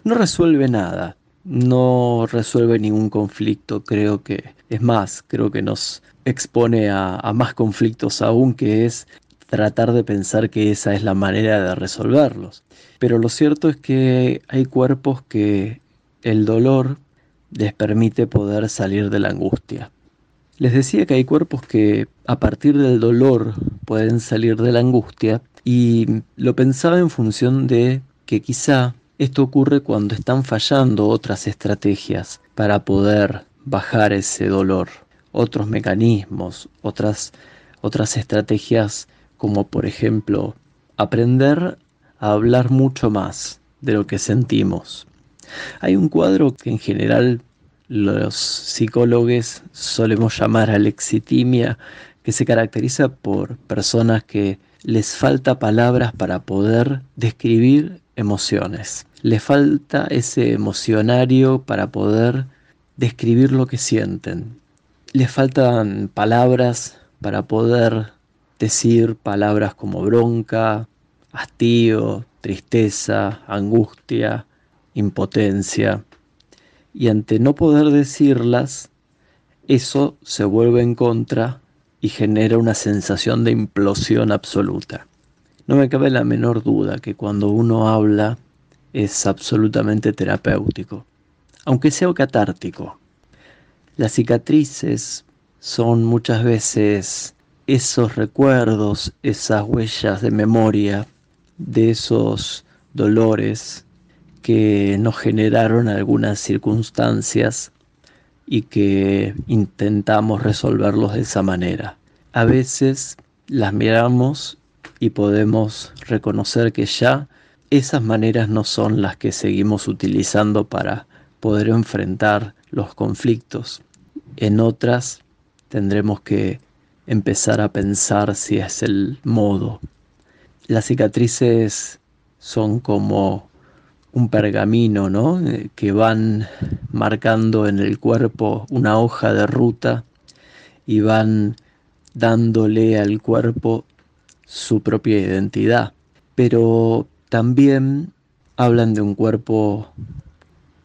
No resuelve nada, no resuelve ningún conflicto, creo que es más, creo que nos expone a, más conflictos aún, que es tratar de pensar que esa es la manera de resolverlos. Pero lo cierto es que hay cuerpos que el dolor les permite poder salir de la angustia. Les decía que hay cuerpos que a partir del dolor pueden salir de la angustia y lo pensaba en función de que quizá esto ocurre cuando están fallando otras estrategias para poder bajar ese dolor, otros mecanismos, otras, otras estrategias como por ejemplo aprender a hablar mucho más de lo que sentimos. Hay un cuadro que en general los psicólogos solemos llamar alexitimia, que se caracteriza por personas que les falta palabras para poder describir emociones. Les falta ese emocionario para poder describir lo que sienten. Les faltan palabras para poder decir palabras como bronca, hastío, tristeza, angustia, impotencia. Y ante no poder decirlas, eso se vuelve en contra y genera una sensación de implosión absoluta. No me cabe la menor duda que cuando uno habla es absolutamente terapéutico, aunque sea catártico. Las cicatrices son muchas veces esos recuerdos, esas huellas de memoria de esos dolores que nos generaron algunas circunstancias y que intentamos resolverlos de esa manera. A veces las miramos y podemos reconocer que ya esas maneras no son las que seguimos utilizando para poder enfrentar los conflictos. En otras tendremos que empezar a pensar si es el modo. Las cicatrices son como un pergamino, ¿no? Eh, que van marcando en el cuerpo una hoja de ruta y van dándole al cuerpo su propia identidad. Pero también hablan de un cuerpo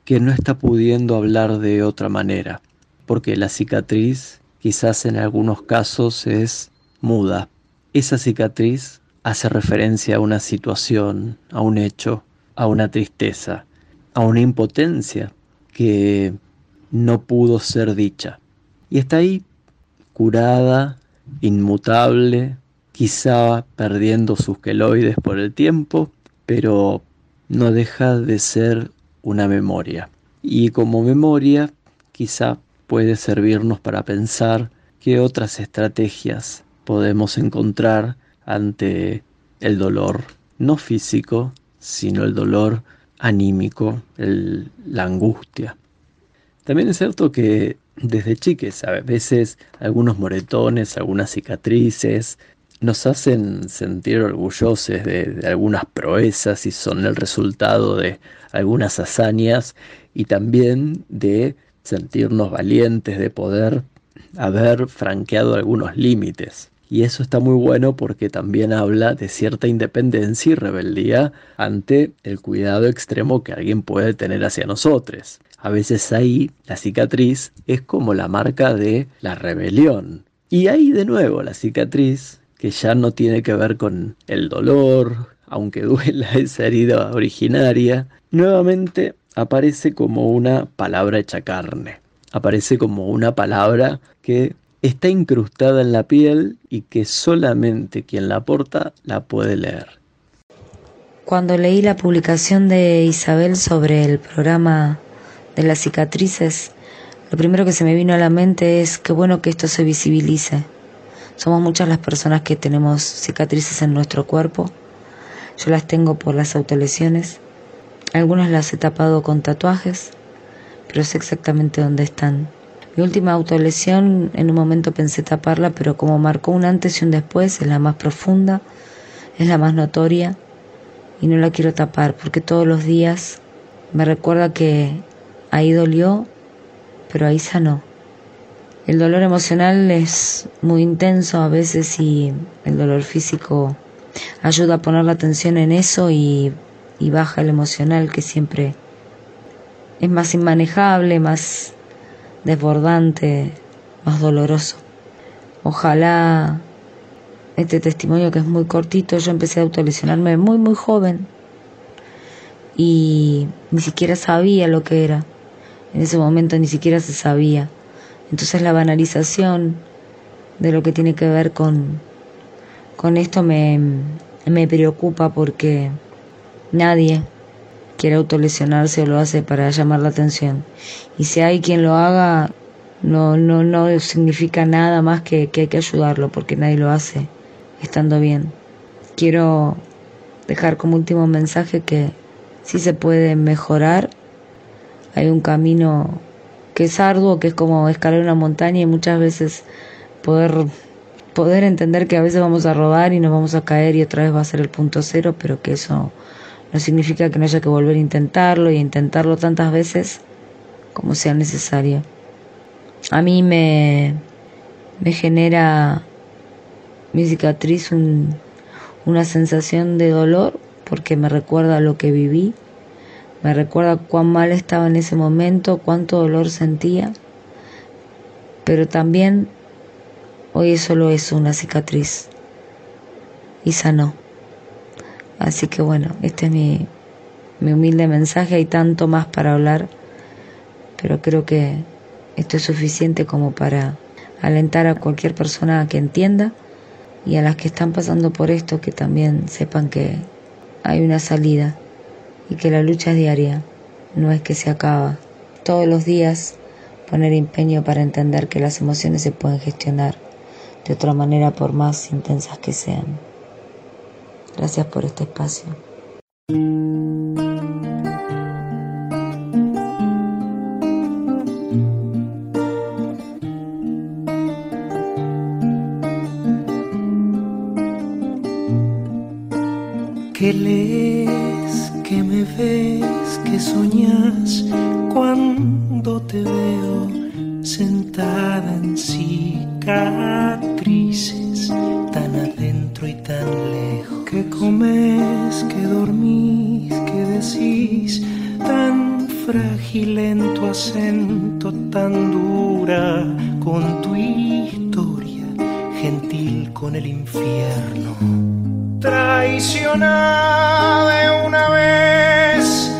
que no está pudiendo hablar de otra manera, porque la cicatriz quizás en algunos casos es muda. Esa cicatriz hace referencia a una situación, a un hecho, a una tristeza, a una impotencia que no pudo ser dicha. Y está ahí curada, inmutable, quizá perdiendo sus queloides por el tiempo, pero no deja de ser una memoria. Y como memoria, quizá puede servirnos para pensar qué otras estrategias podemos encontrar ante el dolor, no físico, sino el dolor anímico, la angustia. También es cierto que desde chiques a veces algunos moretones, algunas cicatrices nos hacen sentir orgullosos de, de, algunas proezas y son el resultado de algunas hazañas y también de sentirnos valientes, de poder haber franqueado algunos límites. Y eso está muy bueno porque también habla de cierta independencia y rebeldía ante el cuidado extremo que alguien puede tener hacia nosotros. A veces ahí la cicatriz es como la marca de la rebelión. Y ahí de nuevo la cicatriz, que ya no tiene que ver con el dolor, aunque duela esa herida originaria, nuevamente aparece como una palabra hecha carne, aparece como una palabra que está incrustada en la piel y que solamente quien la porta la puede leer. Cuando leí la publicación de Isabel sobre el programa de las cicatrices, lo primero que se me vino a la mente es qué bueno que esto se visibilice. Somos muchas las personas que tenemos cicatrices en nuestro cuerpo. Yo las tengo por las autolesiones. Algunas las he tapado con tatuajes, pero sé exactamente dónde están. Mi última autolesión en un momento pensé taparla, pero como marcó un antes y un después, es la más profunda, es la más notoria y no la quiero tapar porque todos los días me recuerda que ahí dolió, pero ahí sanó. El dolor emocional es muy intenso a veces y el dolor físico ayuda a poner la atención en eso y, y baja el emocional que siempre es más inmanejable, más desbordante, más doloroso. Ojalá este testimonio que es muy cortito, yo empecé a autolesionarme muy muy joven y ni siquiera sabía lo que era. En ese momento ni siquiera se sabía. Entonces la banalización de lo que tiene que ver con, con esto me, me preocupa porque nadie quiere autolesionarse o lo hace para llamar la atención. Y si hay quien lo haga, no, no, no significa nada más que, que hay que ayudarlo porque nadie lo hace estando bien. Quiero dejar como último mensaje que si se puede mejorar. Hay un camino que es arduo, que es como escalar una montaña y muchas veces poder poder entender que a veces vamos a rodar y nos vamos a caer y otra vez va a ser el punto cero, pero que eso no significa que no haya que volver a intentarlo y intentarlo tantas veces como sea necesario. A mí me, me genera mi cicatriz un, una sensación de dolor porque me recuerda lo que viví, me recuerda cuán mal estaba en ese momento, cuánto dolor sentía, pero también hoy es solo eso, una cicatriz y sanó. Así que bueno, este es mi, mi humilde mensaje, hay tanto más para hablar, pero creo que esto es suficiente como para alentar a cualquier persona que entienda y a las que están pasando por esto que también sepan que hay una salida y que la lucha es diaria, no es que se acaba. Todos los días poner empeño para entender que las emociones se pueden gestionar de otra manera por más intensas que sean. Gracias por este espacio. que lees, que me ves, que soñas cuando te veo sentada en cicatrices, que dormís, que decís, tan frágil en tu acento, tan dura con tu historia, gentil con el infierno traiciona de una vez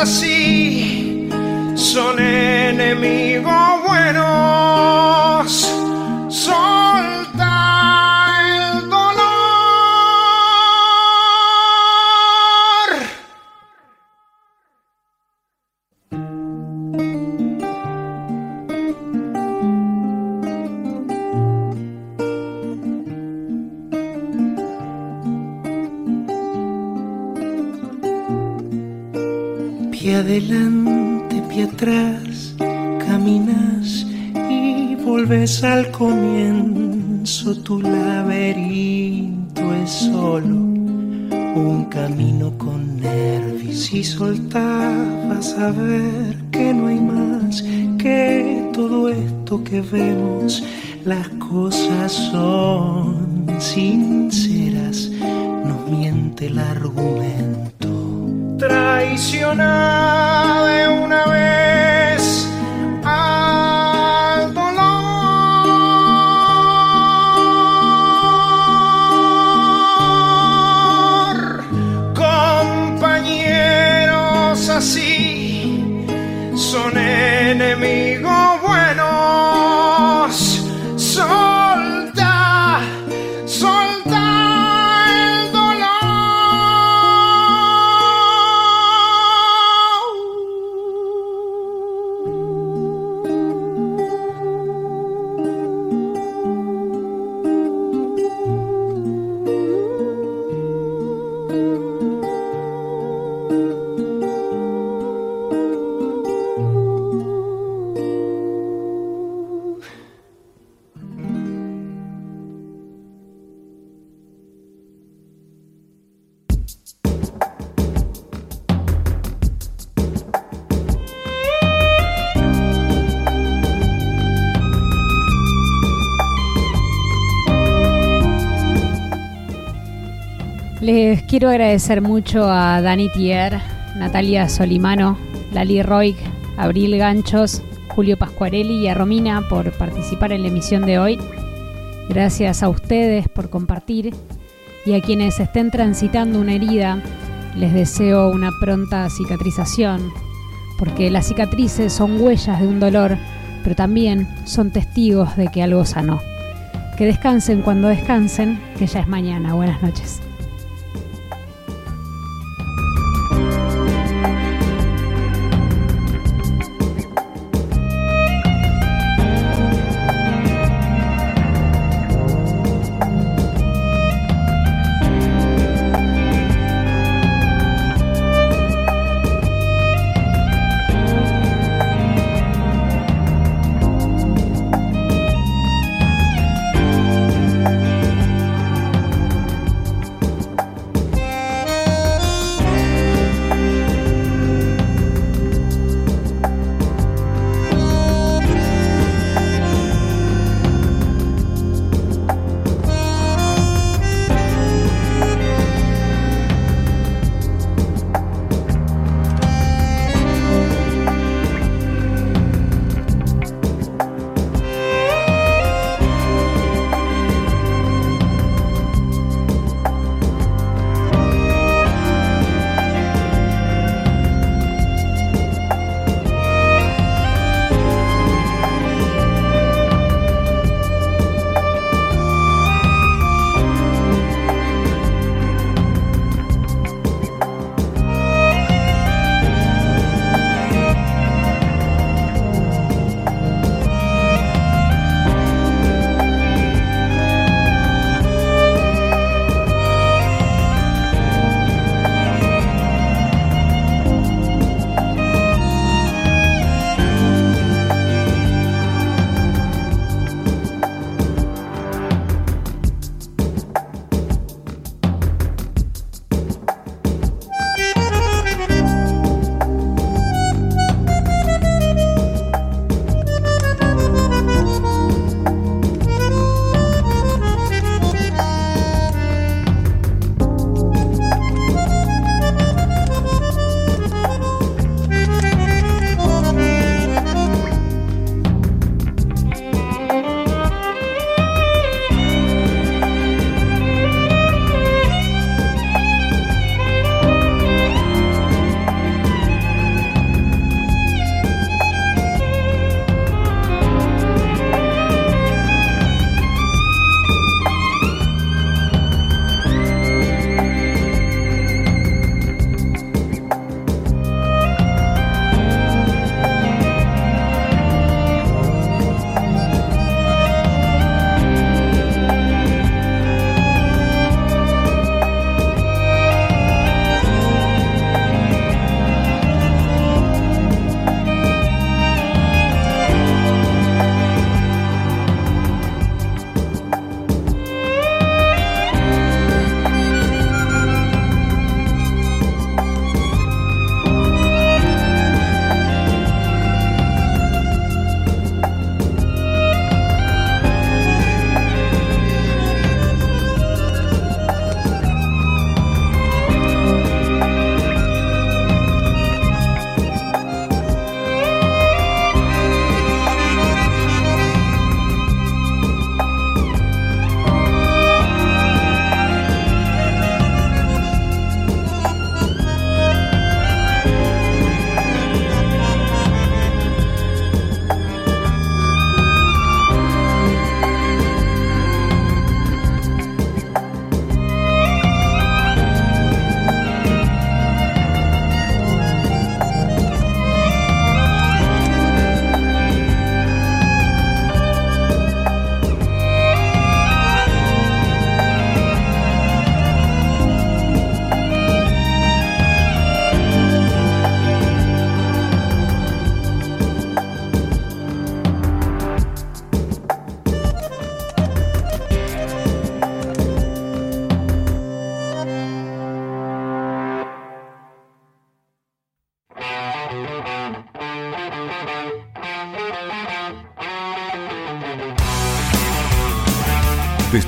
así son enemigos ver que no hay más que todo esto que vemos, las cosas Quiero agradecer mucho a Dani Tier, Natalia Solimano, Lali Roig, Abril Ganchos, Julio Pascuarelli y a Romina por participar en la emisión de hoy. Gracias a ustedes por compartir y a quienes estén transitando una herida, les deseo una pronta cicatrización, porque las cicatrices son huellas de un dolor, pero también son testigos de que algo sanó. Que descansen cuando descansen, que ya es mañana. Buenas noches.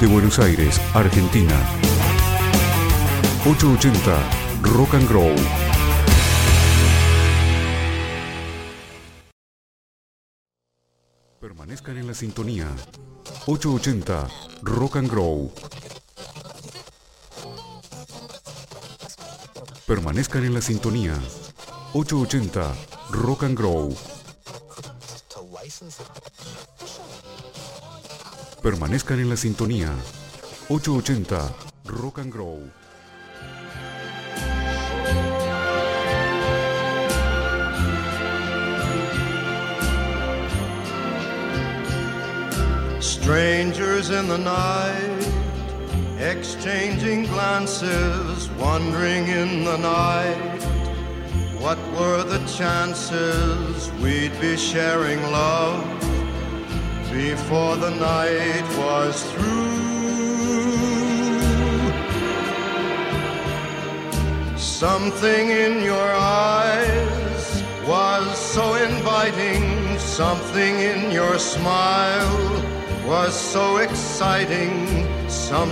Desde Buenos Aires, Argentina. 880 Rock and Grow. Permanezcan en la sintonía. 880 Rock and Grow. Permanezcan en la sintonía. 880 Rock and Grow. Permanezcan en la sintonía. 880 Rock and Grow. Strangers in the night, exchanging glances, wandering in the night. What were the chances we'd be sharing love before the night was through? Something in your eyes was so inviting, something in your smile was so exciting, something